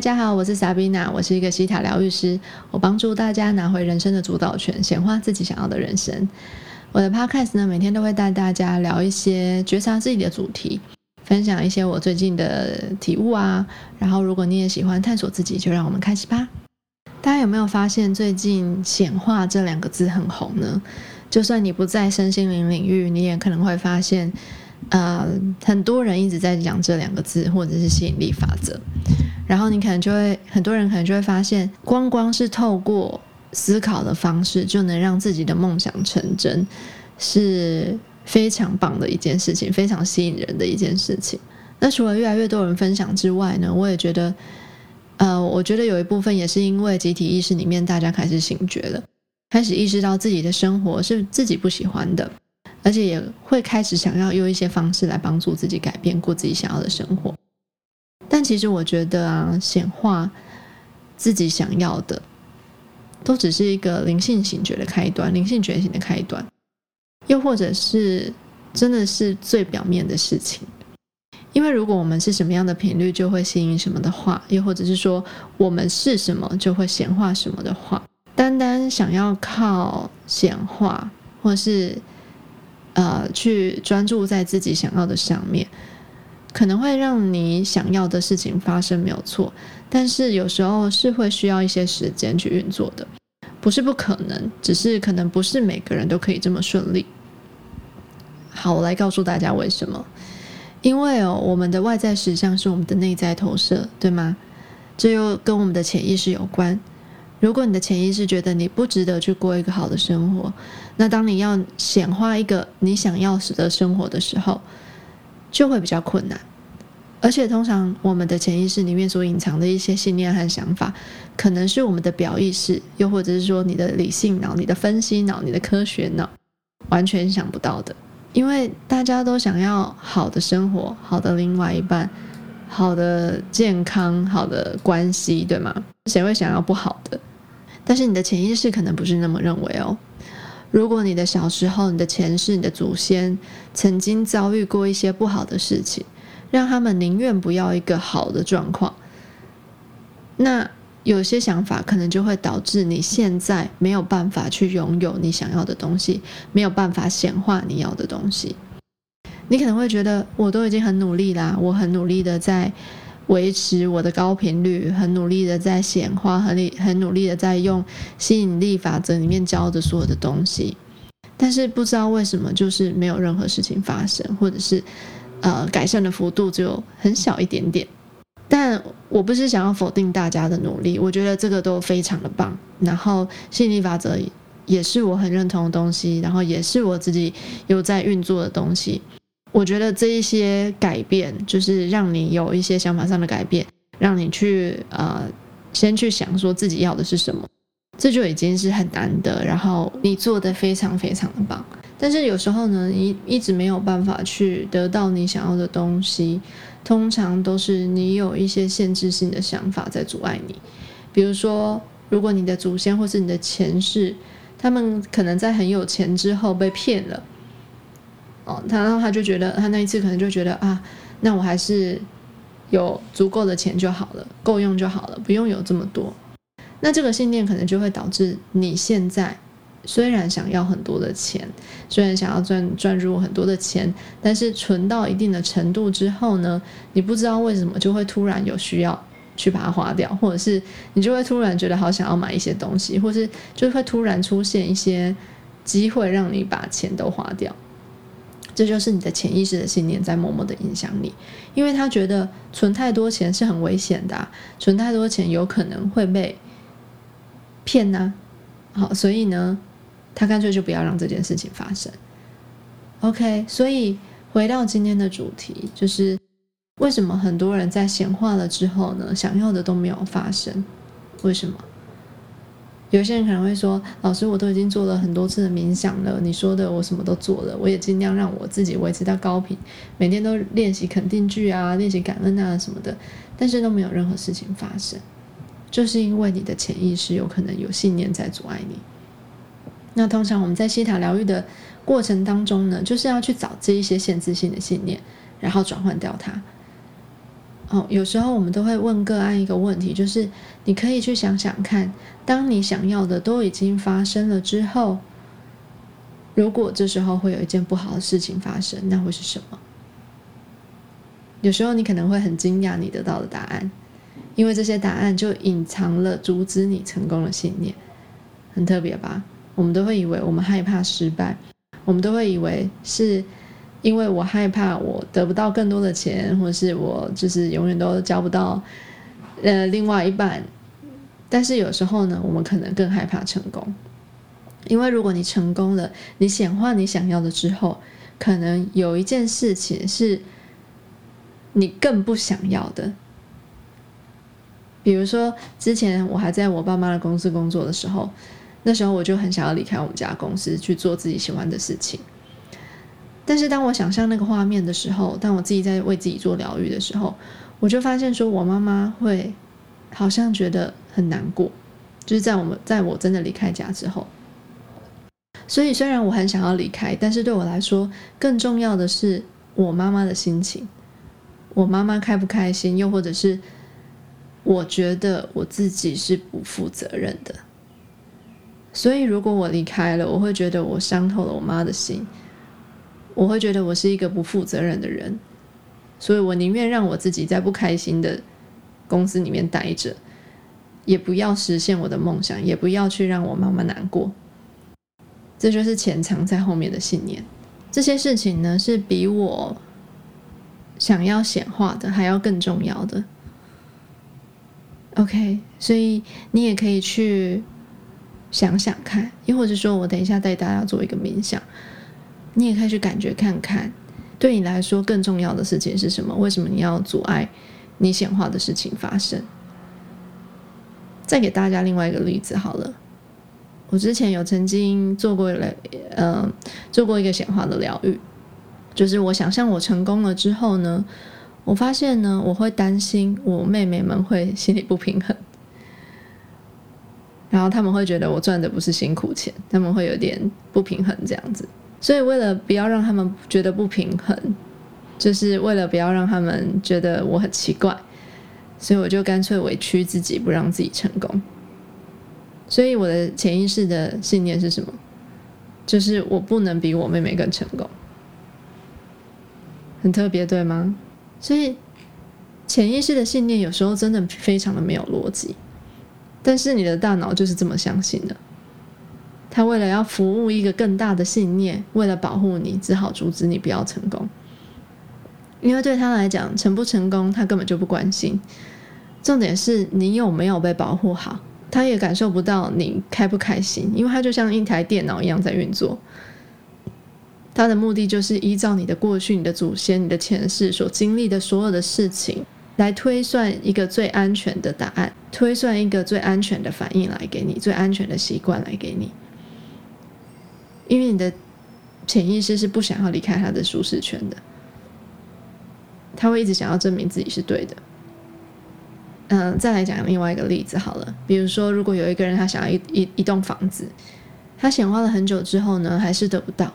大家好，我是 Sabina，我是一个西塔疗愈师，我帮助大家拿回人生的主导权，显化自己想要的人生。我的 Podcast 呢，每天都会带大家聊一些觉察自己的主题，分享一些我最近的体悟啊。然后，如果你也喜欢探索自己，就让我们开始吧。大家有没有发现最近“显化”这两个字很红呢？就算你不在身心灵领域，你也可能会发现。呃，很多人一直在讲这两个字，或者是吸引力法则，然后你可能就会，很多人可能就会发现，光光是透过思考的方式，就能让自己的梦想成真，是非常棒的一件事情，非常吸引人的一件事情。那除了越来越多人分享之外呢，我也觉得，呃，我觉得有一部分也是因为集体意识里面大家开始醒觉了，开始意识到自己的生活是自己不喜欢的。而且也会开始想要用一些方式来帮助自己改变过自己想要的生活，但其实我觉得啊，显化自己想要的，都只是一个灵性醒觉的开端，灵性觉醒的开端，又或者是真的是最表面的事情。因为如果我们是什么样的频率，就会吸引什么的话，又或者是说我们是什么，就会显化什么的话，单单想要靠显化，或是。呃，去专注在自己想要的上面，可能会让你想要的事情发生，没有错。但是有时候是会需要一些时间去运作的，不是不可能，只是可能不是每个人都可以这么顺利。好，我来告诉大家为什么。因为哦，我们的外在实相是我们的内在投射，对吗？这又跟我们的潜意识有关。如果你的潜意识觉得你不值得去过一个好的生活，那当你要显化一个你想要的生活的时候，就会比较困难。而且通常我们的潜意识里面所隐藏的一些信念和想法，可能是我们的表意识，又或者是说你的理性脑、你的分析脑、你的科学脑完全想不到的。因为大家都想要好的生活、好的另外一半、好的健康、好的关系，对吗？谁会想要不好的？但是你的潜意识可能不是那么认为哦。如果你的小时候、你的前世、你的祖先曾经遭遇过一些不好的事情，让他们宁愿不要一个好的状况，那有些想法可能就会导致你现在没有办法去拥有你想要的东西，没有办法显化你要的东西。你可能会觉得，我都已经很努力啦，我很努力的在。维持我的高频率，很努力的在显化，很力很努力的在用吸引力法则里面教的所有的东西，但是不知道为什么就是没有任何事情发生，或者是呃改善的幅度只有很小一点点。但我不是想要否定大家的努力，我觉得这个都非常的棒。然后吸引力法则也是我很认同的东西，然后也是我自己有在运作的东西。我觉得这一些改变，就是让你有一些想法上的改变，让你去呃，先去想说自己要的是什么，这就已经是很难得。然后你做的非常非常的棒，但是有时候呢，你一直没有办法去得到你想要的东西，通常都是你有一些限制性的想法在阻碍你。比如说，如果你的祖先或是你的前世，他们可能在很有钱之后被骗了。哦，他然后他就觉得，他那一次可能就觉得啊，那我还是有足够的钱就好了，够用就好了，不用有这么多。那这个信念可能就会导致你现在虽然想要很多的钱，虽然想要赚赚入很多的钱，但是存到一定的程度之后呢，你不知道为什么就会突然有需要去把它花掉，或者是你就会突然觉得好想要买一些东西，或是就会突然出现一些机会让你把钱都花掉。这就是你的潜意识的信念在默默的影响你，因为他觉得存太多钱是很危险的，存太多钱有可能会被骗呢。好，所以呢，他干脆就不要让这件事情发生。OK，所以回到今天的主题，就是为什么很多人在显化了之后呢，想要的都没有发生？为什么？有些人可能会说：“老师，我都已经做了很多次的冥想了，你说的我什么都做了，我也尽量让我自己维持到高频，每天都练习肯定句啊，练习感恩啊什么的，但是都没有任何事情发生，就是因为你的潜意识有可能有信念在阻碍你。那通常我们在西塔疗愈的过程当中呢，就是要去找这一些限制性的信念，然后转换掉它。哦，有时候我们都会问个案一个问题，就是你可以去想想看，当你想要的都已经发生了之后，如果这时候会有一件不好的事情发生，那会是什么？有时候你可能会很惊讶你得到的答案，因为这些答案就隐藏了阻止你成功的信念，很特别吧？我们都会以为我们害怕失败，我们都会以为是。因为我害怕我得不到更多的钱，或者是我就是永远都交不到呃另外一半。但是有时候呢，我们可能更害怕成功，因为如果你成功了，你显化你想要的之后，可能有一件事情是你更不想要的。比如说，之前我还在我爸妈的公司工作的时候，那时候我就很想要离开我们家公司，去做自己喜欢的事情。但是当我想象那个画面的时候，当我自己在为自己做疗愈的时候，我就发现说，我妈妈会好像觉得很难过，就是在我们在我真的离开家之后。所以虽然我很想要离开，但是对我来说，更重要的是我妈妈的心情，我妈妈开不开心，又或者是我觉得我自己是不负责任的。所以如果我离开了，我会觉得我伤透了我妈的心。我会觉得我是一个不负责任的人，所以我宁愿让我自己在不开心的公司里面待着，也不要实现我的梦想，也不要去让我妈妈难过。这就是潜藏在后面的信念。这些事情呢，是比我想要显化的还要更重要的。OK，所以你也可以去想想看，又或者说我等一下带大家做一个冥想。你也可以去感觉看看，对你来说更重要的事情是什么？为什么你要阻碍你显化的事情发生？再给大家另外一个例子好了，我之前有曾经做过了，呃，做过一个显化的疗愈，就是我想象我成功了之后呢，我发现呢，我会担心我妹妹们会心里不平衡，然后他们会觉得我赚的不是辛苦钱，他们会有点不平衡这样子。所以，为了不要让他们觉得不平衡，就是为了不要让他们觉得我很奇怪，所以我就干脆委屈自己，不让自己成功。所以，我的潜意识的信念是什么？就是我不能比我妹妹更成功。很特别，对吗？所以，潜意识的信念有时候真的非常的没有逻辑，但是你的大脑就是这么相信的。他为了要服务一个更大的信念，为了保护你，只好阻止你不要成功。因为对他来讲，成不成功他根本就不关心。重点是你有没有被保护好，他也感受不到你开不开心，因为他就像一台电脑一样在运作。他的目的就是依照你的过去、你的祖先、你的前世所经历的所有的事情，来推算一个最安全的答案，推算一个最安全的反应来给你，最安全的习惯来给你。因为你的潜意识是不想要离开他的舒适圈的，他会一直想要证明自己是对的。嗯，再来讲另外一个例子好了，比如说，如果有一个人他想要一一一栋房子，他显化了很久之后呢，还是得不到。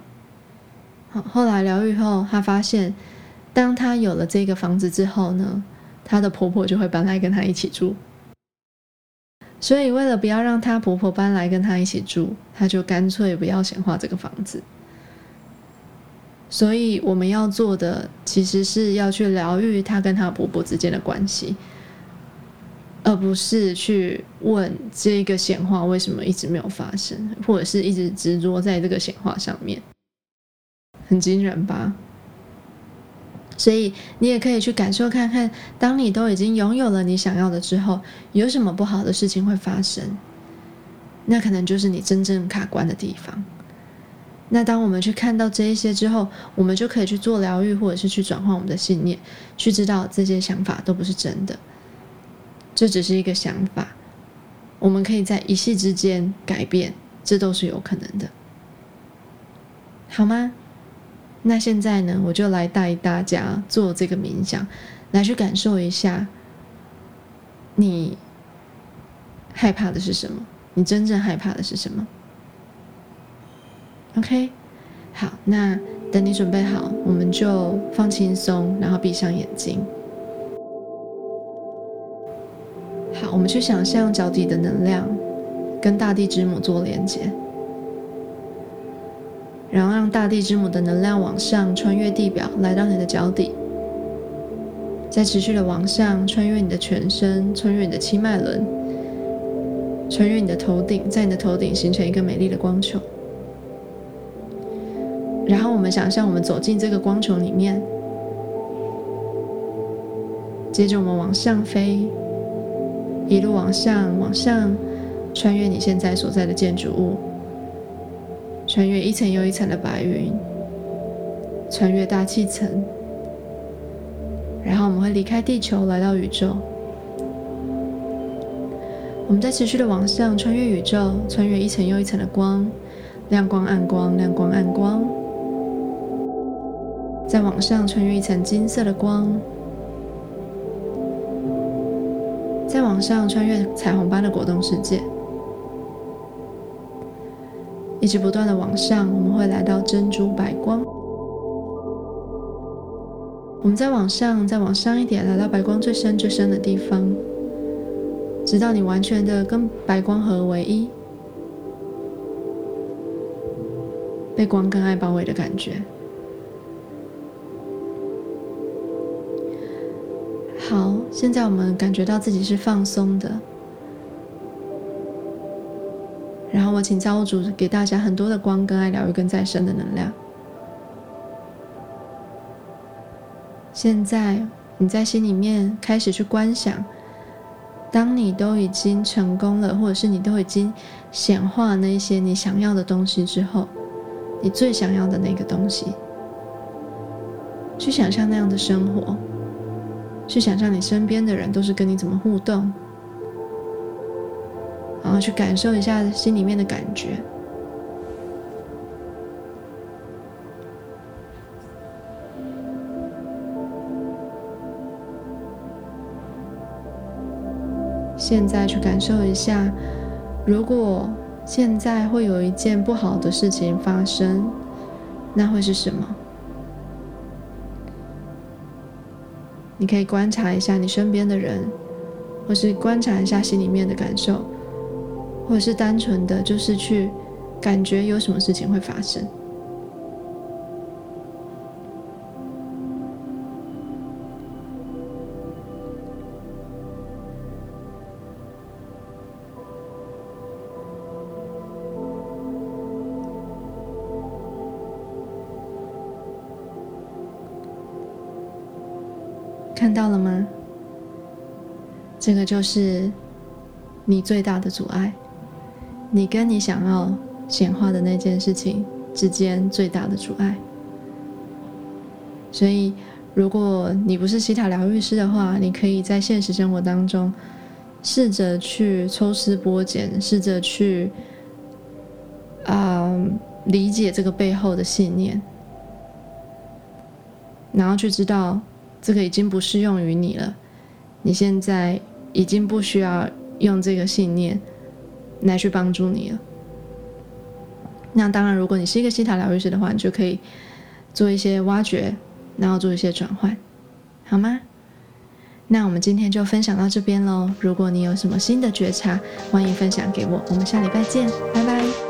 好，后来疗愈后，他发现，当他有了这个房子之后呢，他的婆婆就会搬来跟他一起住。所以，为了不要让她婆婆搬来跟她一起住，她就干脆不要显化这个房子。所以，我们要做的其实是要去疗愈她跟她婆婆之间的关系，而不是去问这个显化为什么一直没有发生，或者是一直执着在这个显化上面。很惊人吧？所以你也可以去感受看看，当你都已经拥有了你想要的之后，有什么不好的事情会发生？那可能就是你真正卡关的地方。那当我们去看到这一些之后，我们就可以去做疗愈，或者是去转换我们的信念，去知道这些想法都不是真的，这只是一个想法。我们可以在一夕之间改变，这都是有可能的，好吗？那现在呢，我就来带大家做这个冥想，来去感受一下，你害怕的是什么？你真正害怕的是什么？OK，好，那等你准备好，我们就放轻松，然后闭上眼睛。好，我们去想象脚底的能量跟大地之母做连接，然后让大地之母的能量往上穿越地表，来到你的脚底，再持续的往上穿越你的全身，穿越你的七脉轮，穿越你的头顶，在你的头顶形成一个美丽的光球。然后我们想象我们走进这个光球里面，接着我们往上飞。一路往上，往上，穿越你现在所在的建筑物，穿越一层又一层的白云，穿越大气层，然后我们会离开地球，来到宇宙。我们在持续的往上，穿越宇宙，穿越一层又一层的光，亮光、暗光、亮光、暗光，再往上，穿越一层金色的光。再往上，穿越彩虹般的果冻世界，一直不断的往上，我们会来到珍珠白光。我们再往上，再往上一点，来到白光最深最深的地方，直到你完全的跟白光合为一，被光跟爱包围的感觉。好，现在我们感觉到自己是放松的，我请造物主给大家很多的光跟爱疗愈跟再生的能量。现在你在心里面开始去观想，当你都已经成功了，或者是你都已经显化那些你想要的东西之后，你最想要的那个东西，去想象那样的生活。去想象你身边的人都是跟你怎么互动，然后去感受一下心里面的感觉。现在去感受一下，如果现在会有一件不好的事情发生，那会是什么？你可以观察一下你身边的人，或是观察一下心里面的感受，或者是单纯的就是去感觉有什么事情会发生。看到了吗？这个就是你最大的阻碍，你跟你想要显化的那件事情之间最大的阻碍。所以，如果你不是西塔疗愈师的话，你可以在现实生活当中试着去抽丝剥茧，试着去啊理解这个背后的信念，然后去知道。这个已经不适用于你了，你现在已经不需要用这个信念来去帮助你了。那当然，如果你是一个西塔疗愈师的话，你就可以做一些挖掘，然后做一些转换，好吗？那我们今天就分享到这边喽。如果你有什么新的觉察，欢迎分享给我。我们下礼拜见，拜拜。